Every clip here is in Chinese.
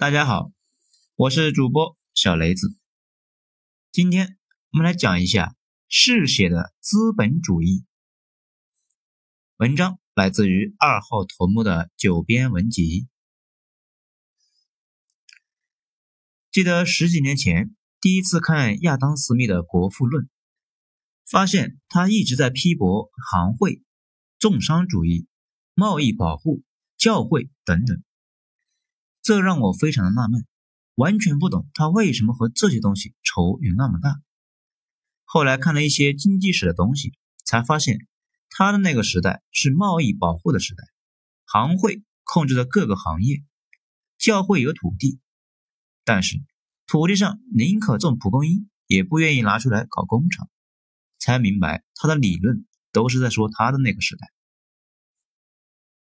大家好，我是主播小雷子。今天我们来讲一下嗜血的资本主义。文章来自于二号头目的九编文集。记得十几年前第一次看亚当·斯密的《国富论》，发现他一直在批驳行会、重商主义、贸易保护、教会等等。这让我非常的纳闷，完全不懂他为什么和这些东西仇有那么大。后来看了一些经济史的东西，才发现他的那个时代是贸易保护的时代，行会控制着各个行业，教会有土地，但是土地上宁可种蒲公英，也不愿意拿出来搞工厂。才明白他的理论都是在说他的那个时代。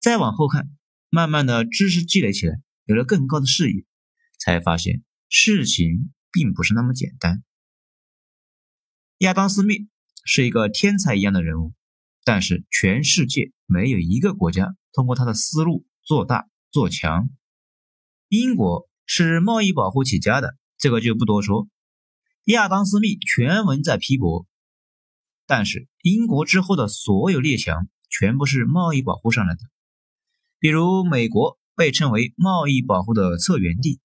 再往后看，慢慢的知识积累起来。有了更高的视野，才发现事情并不是那么简单。亚当·斯密是一个天才一样的人物，但是全世界没有一个国家通过他的思路做大做强。英国是贸易保护起家的，这个就不多说。亚当·斯密全文在批驳，但是英国之后的所有列强全部是贸易保护上来的，比如美国。被称为贸易保护的策源地，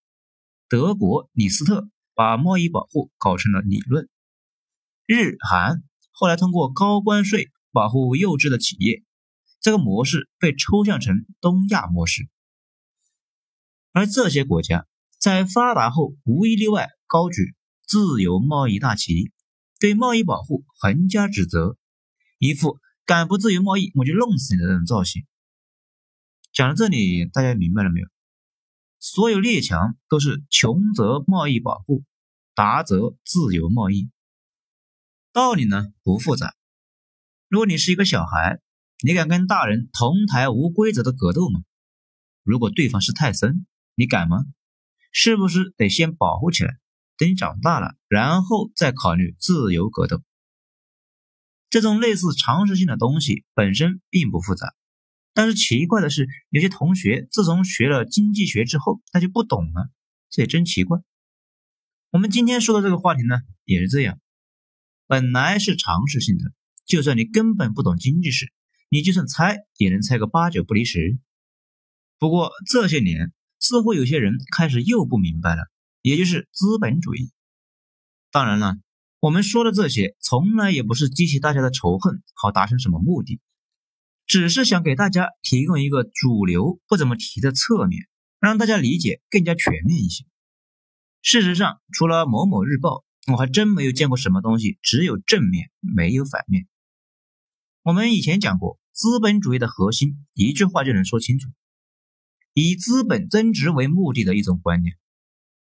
德国李斯特把贸易保护搞成了理论。日韩后来通过高关税保护幼稚的企业，这个模式被抽象成东亚模式。而这些国家在发达后无一例外高举自由贸易大旗，对贸易保护横加指责，一副敢不自由贸易我就弄死你的那种造型。讲到这里，大家明白了没有？所有列强都是穷则贸易保护，达则自由贸易。道理呢不复杂。如果你是一个小孩，你敢跟大人同台无规则的格斗吗？如果对方是泰森，你敢吗？是不是得先保护起来，等你长大了，然后再考虑自由格斗？这种类似常识性的东西本身并不复杂。但是奇怪的是，有些同学自从学了经济学之后，他就不懂了，这也真奇怪。我们今天说的这个话题呢，也是这样，本来是常识性的，就算你根本不懂经济史，你就算猜也能猜个八九不离十。不过这些年，似乎有些人开始又不明白了，也就是资本主义。当然了，我们说的这些，从来也不是激起大家的仇恨，好达成什么目的。只是想给大家提供一个主流不怎么提的侧面，让大家理解更加全面一些。事实上，除了某某日报，我还真没有见过什么东西只有正面没有反面。我们以前讲过，资本主义的核心一句话就能说清楚：以资本增值为目的的一种观念。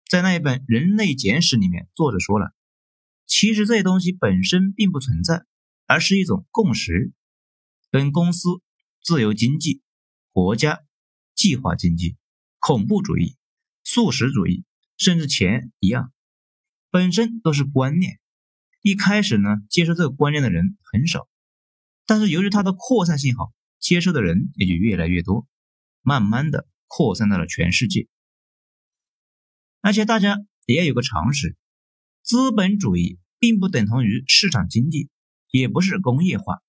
在那一本《人类简史》里面，作者说了，其实这些东西本身并不存在，而是一种共识。跟公司、自由经济、国家、计划经济、恐怖主义、素食主义，甚至钱一样，本身都是观念。一开始呢，接受这个观念的人很少，但是由于它的扩散性好，接受的人也就越来越多，慢慢的扩散到了全世界。而且大家也要有个常识：资本主义并不等同于市场经济，也不是工业化。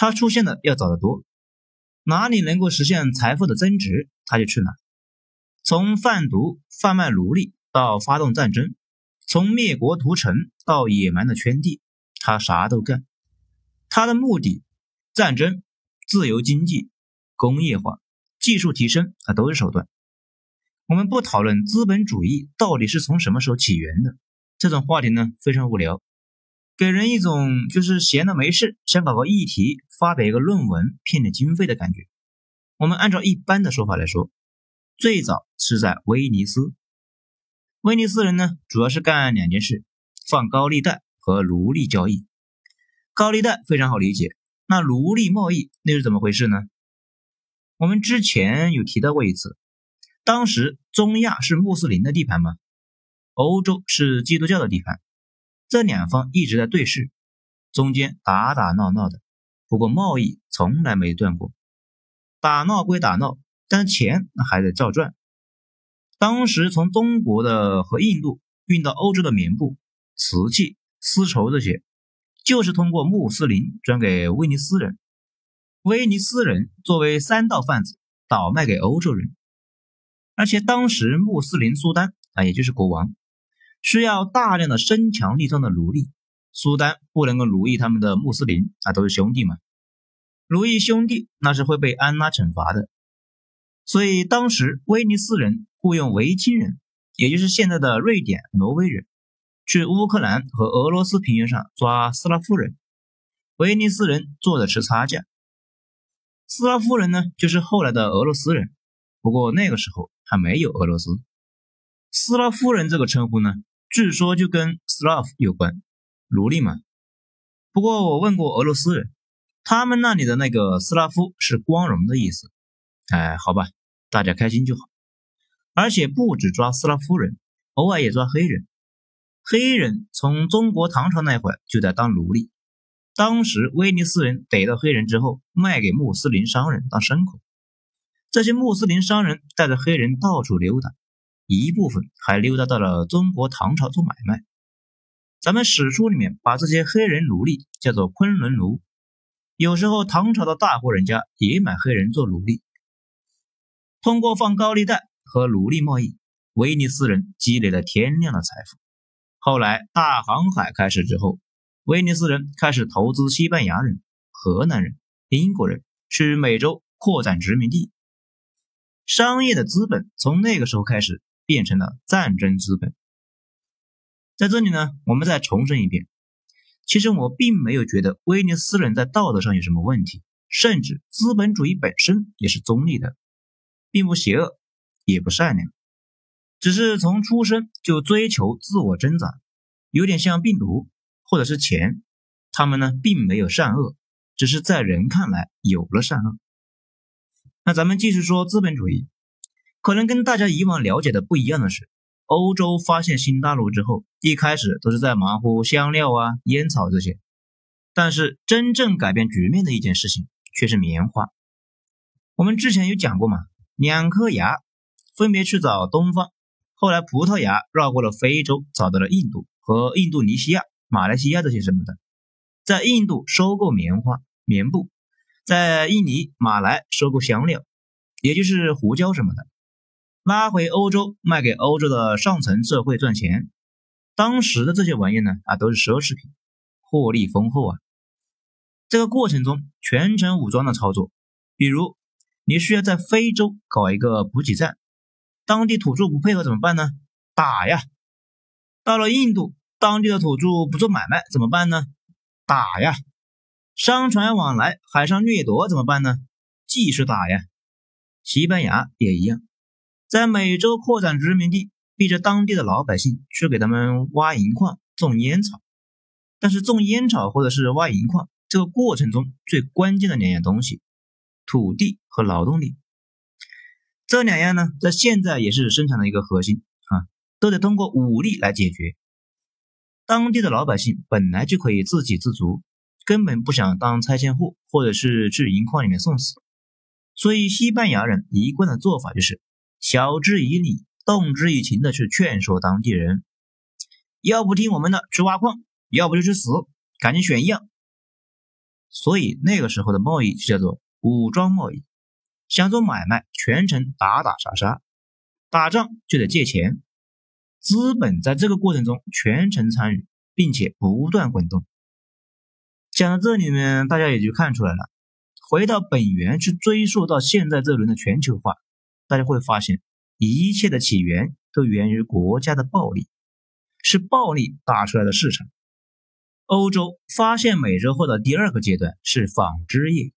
他出现的要早得多，哪里能够实现财富的增值，他就去哪。从贩毒、贩卖奴隶到发动战争，从灭国屠城到野蛮的圈地，他啥都干。他的目的，战争、自由经济、工业化、技术提升，啊，都是手段。我们不讨论资本主义到底是从什么时候起源的，这种话题呢，非常无聊。给人一种就是闲的没事，想搞个议题发表一个论文骗点经费的感觉。我们按照一般的说法来说，最早是在威尼斯。威尼斯人呢，主要是干两件事：放高利贷和奴隶交易。高利贷非常好理解，那奴隶贸易那是怎么回事呢？我们之前有提到过一次，当时中亚是穆斯林的地盘吗？欧洲是基督教的地盘。这两方一直在对视，中间打打闹闹的，不过贸易从来没断过。打闹归打闹，但钱还得照赚。当时从中国的和印度运到欧洲的棉布、瓷器、丝绸这些，就是通过穆斯林转给威尼斯人，威尼斯人作为三道贩子倒卖给欧洲人。而且当时穆斯林苏丹啊，也就是国王，需要大量的身强力壮的奴隶，苏丹不能够奴役他们的穆斯林啊，都是兄弟嘛，奴役兄弟那是会被安拉惩罚的。所以当时威尼斯人雇佣维京人，也就是现在的瑞典、挪威人，去乌克兰和俄罗斯平原上抓斯拉夫人，威尼斯人坐着吃差价。斯拉夫人呢，就是后来的俄罗斯人，不过那个时候。还没有俄罗斯斯拉夫人这个称呼呢，据说就跟 slav 有关，奴隶嘛。不过我问过俄罗斯人，他们那里的那个斯拉夫是光荣的意思。哎，好吧，大家开心就好。而且不止抓斯拉夫人，偶尔也抓黑人。黑人从中国唐朝那会儿就在当奴隶，当时威尼斯人逮到黑人之后，卖给穆斯林商人当牲口。这些穆斯林商人带着黑人到处溜达，一部分还溜达到了中国唐朝做买卖。咱们史书里面把这些黑人奴隶叫做昆仑奴。有时候唐朝的大户人家也买黑人做奴隶。通过放高利贷和奴隶贸易，威尼斯人积累了天量的财富。后来大航海开始之后，威尼斯人开始投资西班牙人、荷兰人、英国人去美洲扩展殖民地。商业的资本从那个时候开始变成了战争资本。在这里呢，我们再重申一遍，其实我并没有觉得威尼斯人在道德上有什么问题，甚至资本主义本身也是中立的，并不邪恶，也不善良，只是从出生就追求自我增长，有点像病毒或者是钱，他们呢并没有善恶，只是在人看来有了善恶。那咱们继续说资本主义，可能跟大家以往了解的不一样的是，欧洲发现新大陆之后，一开始都是在忙乎香料啊、烟草这些，但是真正改变局面的一件事情却是棉花。我们之前有讲过嘛，两颗牙分别去找东方，后来葡萄牙绕过了非洲，找到了印度和印度尼西亚、马来西亚这些什么的，在印度收购棉花、棉布。在印尼、马来收购香料，也就是胡椒什么的，拉回欧洲卖给欧洲的上层社会赚钱。当时的这些玩意呢，啊，都是奢侈品，获利丰厚啊。这个过程中全程武装的操作，比如你需要在非洲搞一个补给站，当地土著不配合怎么办呢？打呀！到了印度，当地的土著不做买卖怎么办呢？打呀！商船往来，海上掠夺怎么办呢？继续打呀！西班牙也一样，在美洲扩展殖民地，逼着当地的老百姓去给他们挖银矿、种烟草。但是种烟草或者是挖银矿，这个过程中最关键的两样东西，土地和劳动力，这两样呢，在现在也是生产的一个核心啊，都得通过武力来解决。当地的老百姓本来就可以自给自足。根本不想当拆迁户，或者是去银矿里面送死，所以西班牙人一贯的做法就是晓之以理，动之以情的去劝说当地人，要不听我们的去挖矿，要不就去死，赶紧选一样。所以那个时候的贸易就叫做武装贸易，想做买卖全程打打杀杀，打仗就得借钱，资本在这个过程中全程参与，并且不断滚动。讲到这里面，大家也就看出来了。回到本源去追溯到现在这轮的全球化，大家会发现，一切的起源都源于国家的暴力，是暴力打出来的市场。欧洲发现美洲后的第二个阶段是纺织业。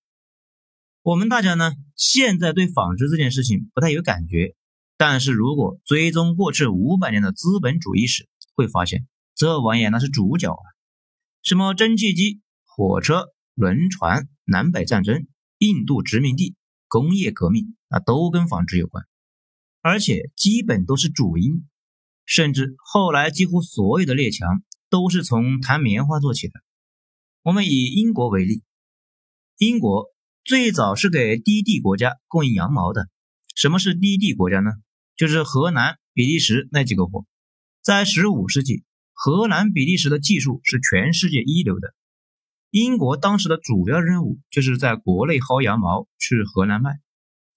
我们大家呢，现在对纺织这件事情不太有感觉，但是如果追踪过去五百年的资本主义史，会发现这玩意那是主角啊，什么蒸汽机。火车、轮船、南北战争、印度殖民地、工业革命，啊都跟纺织有关，而且基本都是主因。甚至后来几乎所有的列强都是从谈棉花做起的。我们以英国为例，英国最早是给低地国家供应羊毛的。什么是低地国家呢？就是河南、比利时那几个货。在15世纪，荷兰、比利时的技术是全世界一流的。英国当时的主要任务就是在国内薅羊毛去荷兰卖，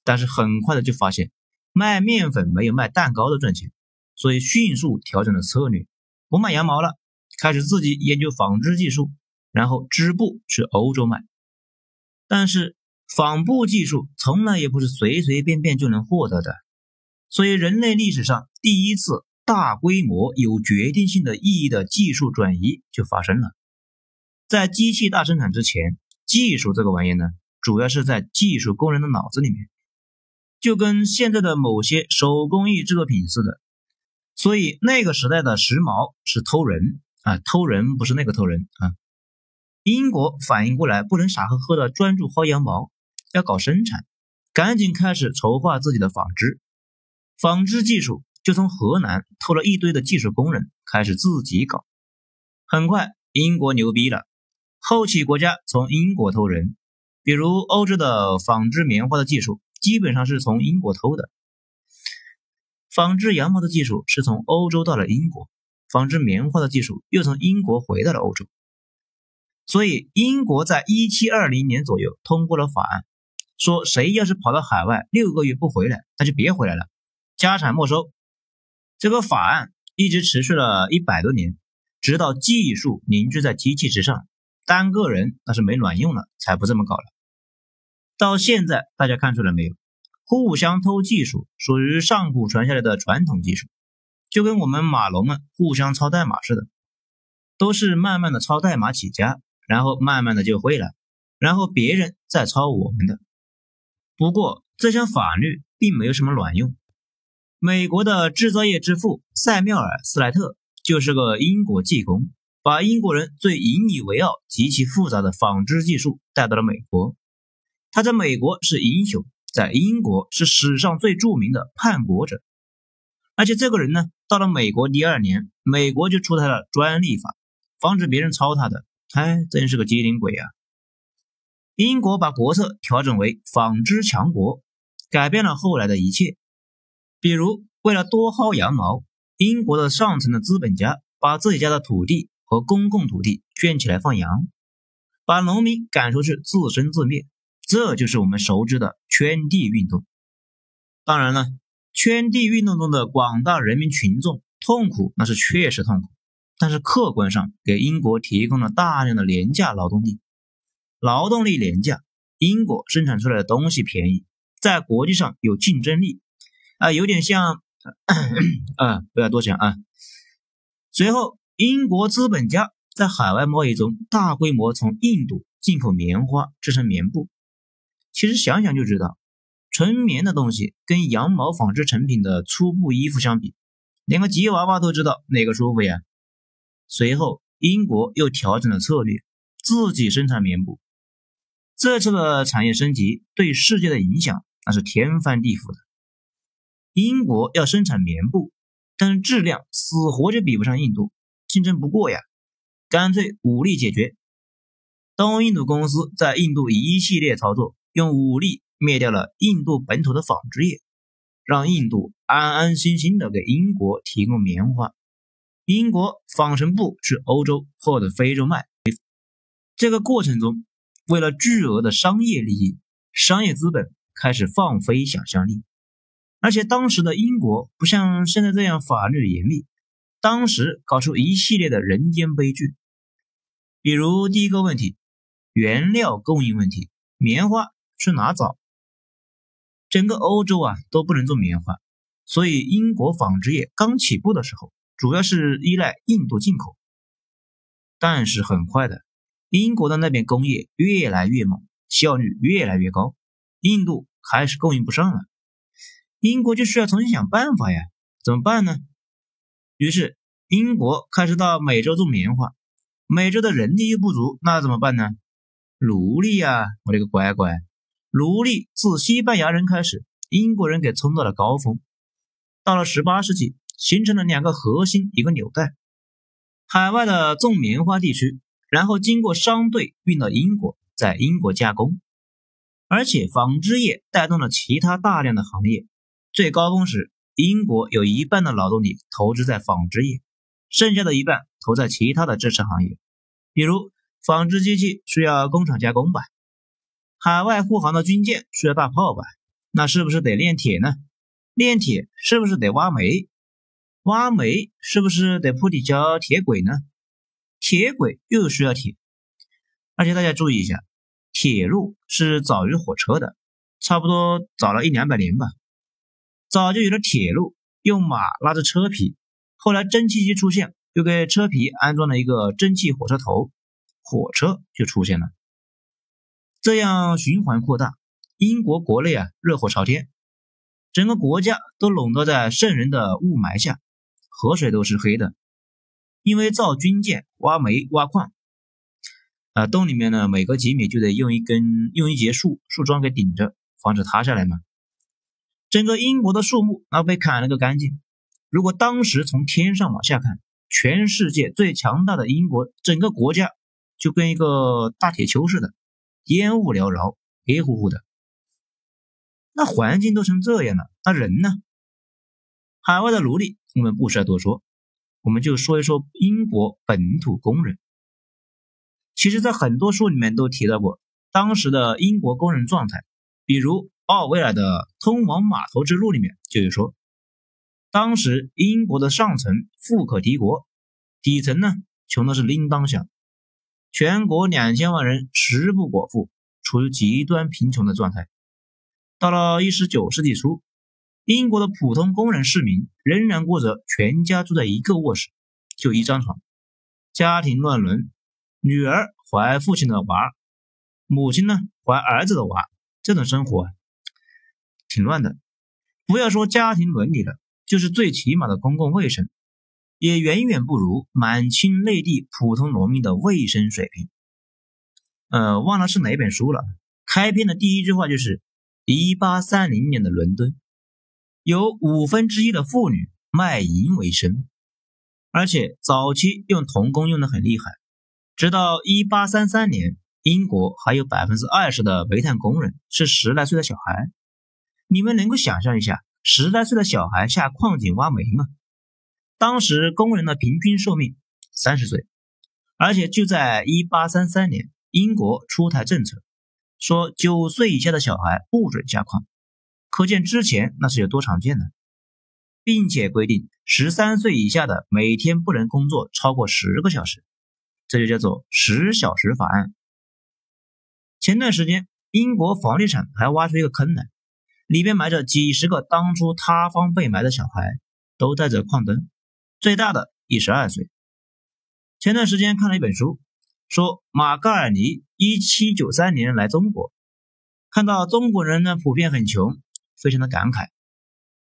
但是很快的就发现卖面粉没有卖蛋糕的赚钱，所以迅速调整了策略，不卖羊毛了，开始自己研究纺织技术，然后织布去欧洲卖。但是纺布技术从来也不是随随便便就能获得的，所以人类历史上第一次。大规模有决定性的意义的技术转移就发生了。在机器大生产之前，技术这个玩意呢，主要是在技术工人的脑子里面，就跟现在的某些手工艺制作品似的。所以那个时代的时髦是偷人啊，偷人不是那个偷人啊。英国反应过来，不能傻呵呵的专注薅羊毛，要搞生产，赶紧开始筹划自己的纺织，纺织技术。就从河南偷了一堆的技术工人，开始自己搞。很快，英国牛逼了，后起国家从英国偷人，比如欧洲的纺织棉花的技术，基本上是从英国偷的；纺织羊毛的技术是从欧洲到了英国，纺织棉花的技术又从英国回到了欧洲。所以，英国在一七二零年左右通过了法案，说谁要是跑到海外六个月不回来，那就别回来了，家产没收。这个法案一直持续了一百多年，直到技术凝聚在机器之上，单个人那是没卵用了，才不这么搞了。到现在，大家看出来没有？互相偷技术属于上古传下来的传统技术，就跟我们码农们互相抄代码似的，都是慢慢的抄代码起家，然后慢慢的就会了，然后别人再抄我们的。不过这项法律并没有什么卵用。美国的制造业之父塞缪尔·斯莱特就是个英国技工，把英国人最引以为傲、极其复杂的纺织技术带到了美国。他在美国是英雄，在英国是史上最著名的叛国者。而且这个人呢，到了美国第二年，美国就出台了专利法，防止别人抄他的。哎，真是个机灵鬼啊！英国把国策调整为纺织强国，改变了后来的一切。比如，为了多薅羊毛，英国的上层的资本家把自己家的土地和公共土地圈起来放羊，把农民赶出去自生自灭，这就是我们熟知的圈地运动。当然了，圈地运动中的广大人民群众痛苦，那是确实痛苦，但是客观上给英国提供了大量的廉价劳动力，劳动力廉价，英国生产出来的东西便宜，在国际上有竞争力。啊，有点像，啊，不要多想啊。随后，英国资本家在海外贸易中大规模从印度进口棉花制成棉布。其实想想就知道，纯棉的东西跟羊毛纺织成品的粗布衣服相比，连个吉娃娃都知道哪个舒服呀。随后，英国又调整了策略，自己生产棉布。这次的产业升级对世界的影响那是天翻地覆的。英国要生产棉布，但是质量死活就比不上印度，竞争不过呀，干脆武力解决。东印度公司在印度一系列操作，用武力灭掉了印度本土的纺织业，让印度安安心心的给英国提供棉花，英国纺成布去欧洲或者非洲卖。这个过程中，为了巨额的商业利益，商业资本开始放飞想象力。而且当时的英国不像现在这样法律严密，当时搞出一系列的人间悲剧，比如第一个问题，原料供应问题，棉花去哪找？整个欧洲啊都不能做棉花，所以英国纺织业刚起步的时候，主要是依赖印度进口。但是很快的，英国的那边工业越来越猛，效率越来越高，印度还是供应不上了。英国就需要重新想办法呀，怎么办呢？于是英国开始到美洲种棉花，美洲的人力又不足，那怎么办呢？奴隶呀，我的个乖乖，奴隶自西班牙人开始，英国人给冲到了高峰。到了十八世纪，形成了两个核心一个纽带：海外的种棉花地区，然后经过商队运到英国，在英国加工，而且纺织业带动了其他大量的行业。最高峰时，英国有一半的劳动力投资在纺织业，剩下的一半投在其他的支持行业，比如纺织机器需要工厂加工吧，海外护航的军舰需要大炮吧，那是不是得炼铁呢？炼铁是不是得挖煤？挖煤是不是得铺底胶铁轨呢？铁轨又需要铁，而且大家注意一下，铁路是早于火车的，差不多早了一两百年吧。早就有了铁路，用马拉着车皮，后来蒸汽机出现，又给车皮安装了一个蒸汽火车头，火车就出现了。这样循环扩大，英国国内啊热火朝天，整个国家都笼罩在圣人的雾霾下，河水都是黑的，因为造军舰、挖煤、挖矿，啊洞里面呢每隔几米就得用一根用一节树树桩给顶着，防止塌下来嘛。整个英国的树木那被砍了个干净。如果当时从天上往下看，全世界最强大的英国整个国家就跟一个大铁球似的，烟雾缭绕，黑乎乎的。那环境都成这样了，那人呢？海外的奴隶我们不需要多说，我们就说一说英国本土工人。其实，在很多书里面都提到过当时的英国工人状态，比如。奥威尔的《通往码头之路》里面就有说，当时英国的上层富可敌国，底层呢穷的是叮当响，全国两千万人食不果腹，处于极端贫穷的状态。到了一十九世纪初，英国的普通工人市民仍然过着全家住在一个卧室，就一张床，家庭乱伦，女儿怀父亲的娃，母亲呢怀儿子的娃，这种生活。挺乱的，不要说家庭伦理了，就是最起码的公共卫生，也远远不如满清内地普通农民的卫生水平。呃，忘了是哪本书了。开篇的第一句话就是：一八三零年的伦敦，有五分之一的妇女卖淫为生，而且早期用童工用的很厉害。直到一八三三年，英国还有百分之二十的煤炭工人是十来岁的小孩。你们能够想象一下，十来岁的小孩下矿井挖煤吗？当时工人的平均寿命三十岁，而且就在一八三三年，英国出台政策，说九岁以下的小孩不准下矿，可见之前那是有多常见呢，并且规定十三岁以下的每天不能工作超过十个小时，这就叫做十小时法案。前段时间，英国房地产还挖出一个坑来。里边埋着几十个当初塌方被埋的小孩，都带着矿灯，最大的一十二岁。前段时间看了一本书，说马嘎尔尼一七九三年来中国，看到中国人呢普遍很穷，非常的感慨。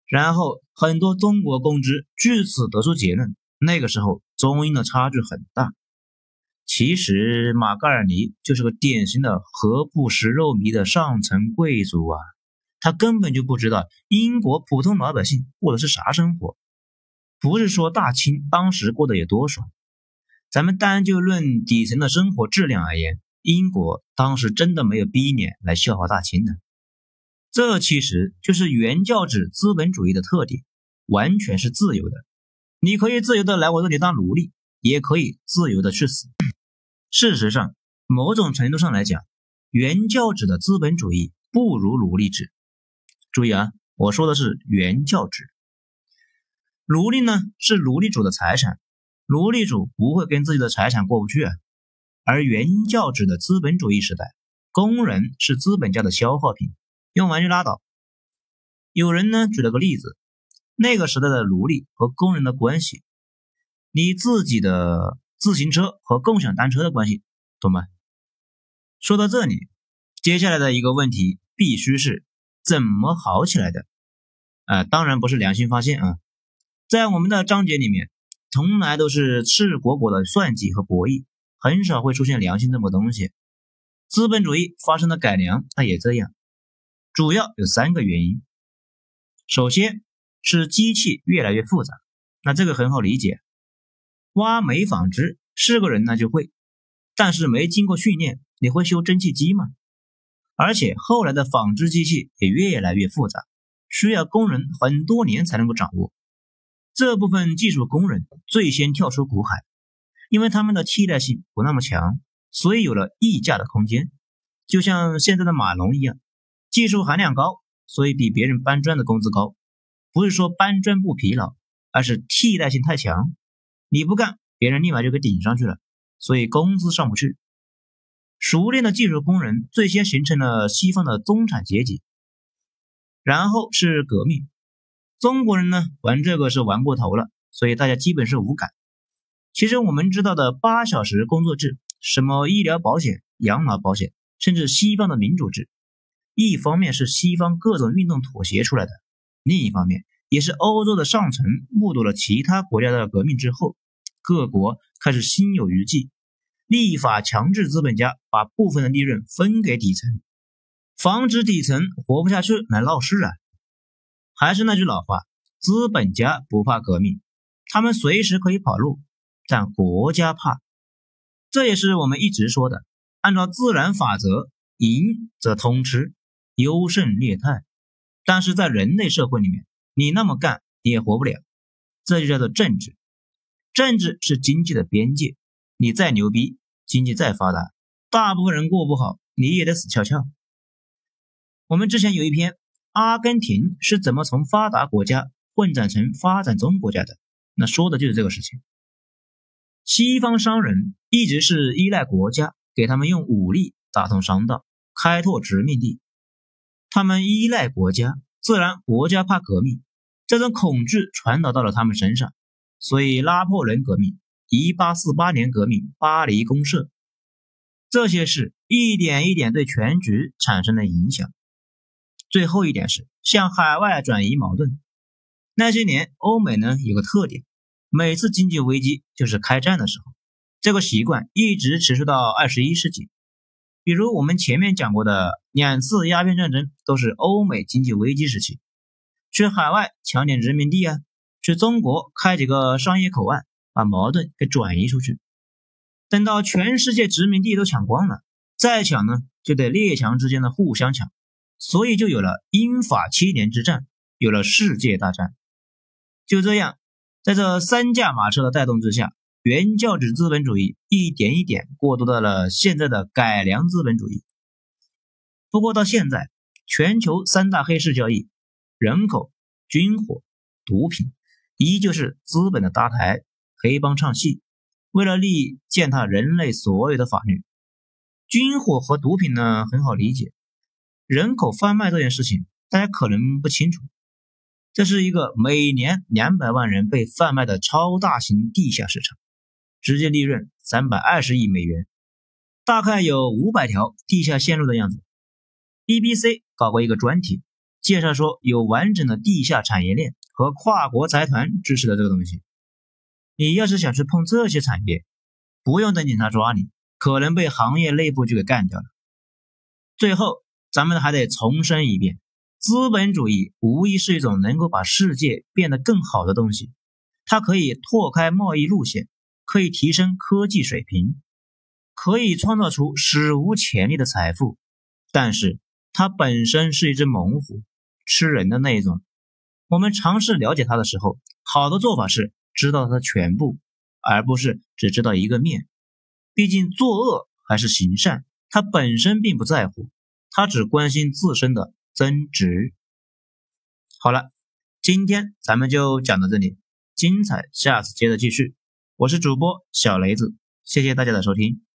然后很多中国公知据此得出结论：那个时候中英的差距很大。其实马嘎尔尼就是个典型的何不食肉糜的上层贵族啊。他根本就不知道英国普通老百姓过的是啥生活，不是说大清当时过得有多爽，咱们单就论底层的生活质量而言，英国当时真的没有逼脸来笑话大清的。这其实就是原教旨资本主义的特点，完全是自由的，你可以自由的来我这里当奴隶，也可以自由的去死。事实上，某种程度上来讲，原教旨的资本主义不如奴隶制。注意啊，我说的是原教旨。奴隶呢是奴隶主的财产，奴隶主不会跟自己的财产过不去啊。而原教旨的资本主义时代，工人是资本家的消耗品，用完就拉倒。有人呢举了个例子，那个时代的奴隶和工人的关系，你自己的自行车和共享单车的关系，懂吗？说到这里，接下来的一个问题必须是。怎么好起来的？啊，当然不是良心发现啊，在我们的章节里面，从来都是赤果果的算计和博弈，很少会出现良心这么东西。资本主义发生了改良，它也这样，主要有三个原因。首先是机器越来越复杂，那这个很好理解，挖煤纺织是个人那就会，但是没经过训练，你会修蒸汽机吗？而且后来的纺织机器也越来越复杂，需要工人很多年才能够掌握。这部分技术工人最先跳出苦海，因为他们的替代性不那么强，所以有了溢价的空间。就像现在的码农一样，技术含量高，所以比别人搬砖的工资高。不是说搬砖不疲劳，而是替代性太强，你不干，别人立马就给顶上去了，所以工资上不去。熟练的技术工人最先形成了西方的中产阶级，然后是革命。中国人呢玩这个是玩过头了，所以大家基本是无感。其实我们知道的八小时工作制，什么医疗保险、养老保险，甚至西方的民主制，一方面是西方各种运动妥协出来的，另一方面也是欧洲的上层目睹了其他国家的革命之后，各国开始心有余悸。立法强制资本家把部分的利润分给底层，防止底层活不下去来闹事啊！还是那句老话，资本家不怕革命，他们随时可以跑路，但国家怕。这也是我们一直说的，按照自然法则，赢则通吃，优胜劣汰。但是在人类社会里面，你那么干你也活不了，这就叫做政治。政治是经济的边界，你再牛逼。经济再发达，大部分人过不好，你也得死翘翘。我们之前有一篇，阿根廷是怎么从发达国家混战成发展中国家的，那说的就是这个事情。西方商人一直是依赖国家给他们用武力打通商道，开拓殖民地。他们依赖国家，自然国家怕革命，这种恐惧传导到了他们身上，所以拉破仑革命。一八四八年革命，巴黎公社，这些事一点一点对全局产生了影响。最后一点是向海外转移矛盾。那些年，欧美呢有个特点，每次经济危机就是开战的时候。这个习惯一直持续到二十一世纪。比如我们前面讲过的两次鸦片战争，都是欧美经济危机时期，去海外抢点殖民地啊，去中国开几个商业口岸。把矛盾给转移出去，等到全世界殖民地都抢光了，再抢呢，就得列强之间的互相抢，所以就有了英法七年之战，有了世界大战。就这样，在这三驾马车的带动之下，原教旨资本主义一点一点过渡到了现在的改良资本主义。不过到现在，全球三大黑市交易——人口、军火、毒品，依旧是资本的搭台。黑帮唱戏，为了利益践踏人类所有的法律。军火和毒品呢，很好理解。人口贩卖这件事情，大家可能不清楚。这是一个每年两百万人被贩卖的超大型地下市场，直接利润三百二十亿美元，大概有五百条地下线路的样子。BBC 搞过一个专题，介绍说有完整的地下产业链和跨国财团支持的这个东西。你要是想去碰这些产业，不用等警察抓你，可能被行业内部就给干掉了。最后，咱们还得重申一遍：资本主义无疑是一种能够把世界变得更好的东西，它可以拓开贸易路线，可以提升科技水平，可以创造出史无前例的财富。但是，它本身是一只猛虎，吃人的那一种。我们尝试了解它的时候，好的做法是。知道它全部，而不是只知道一个面。毕竟作恶还是行善，他本身并不在乎，他只关心自身的增值。好了，今天咱们就讲到这里，精彩下次接着继续。我是主播小雷子，谢谢大家的收听。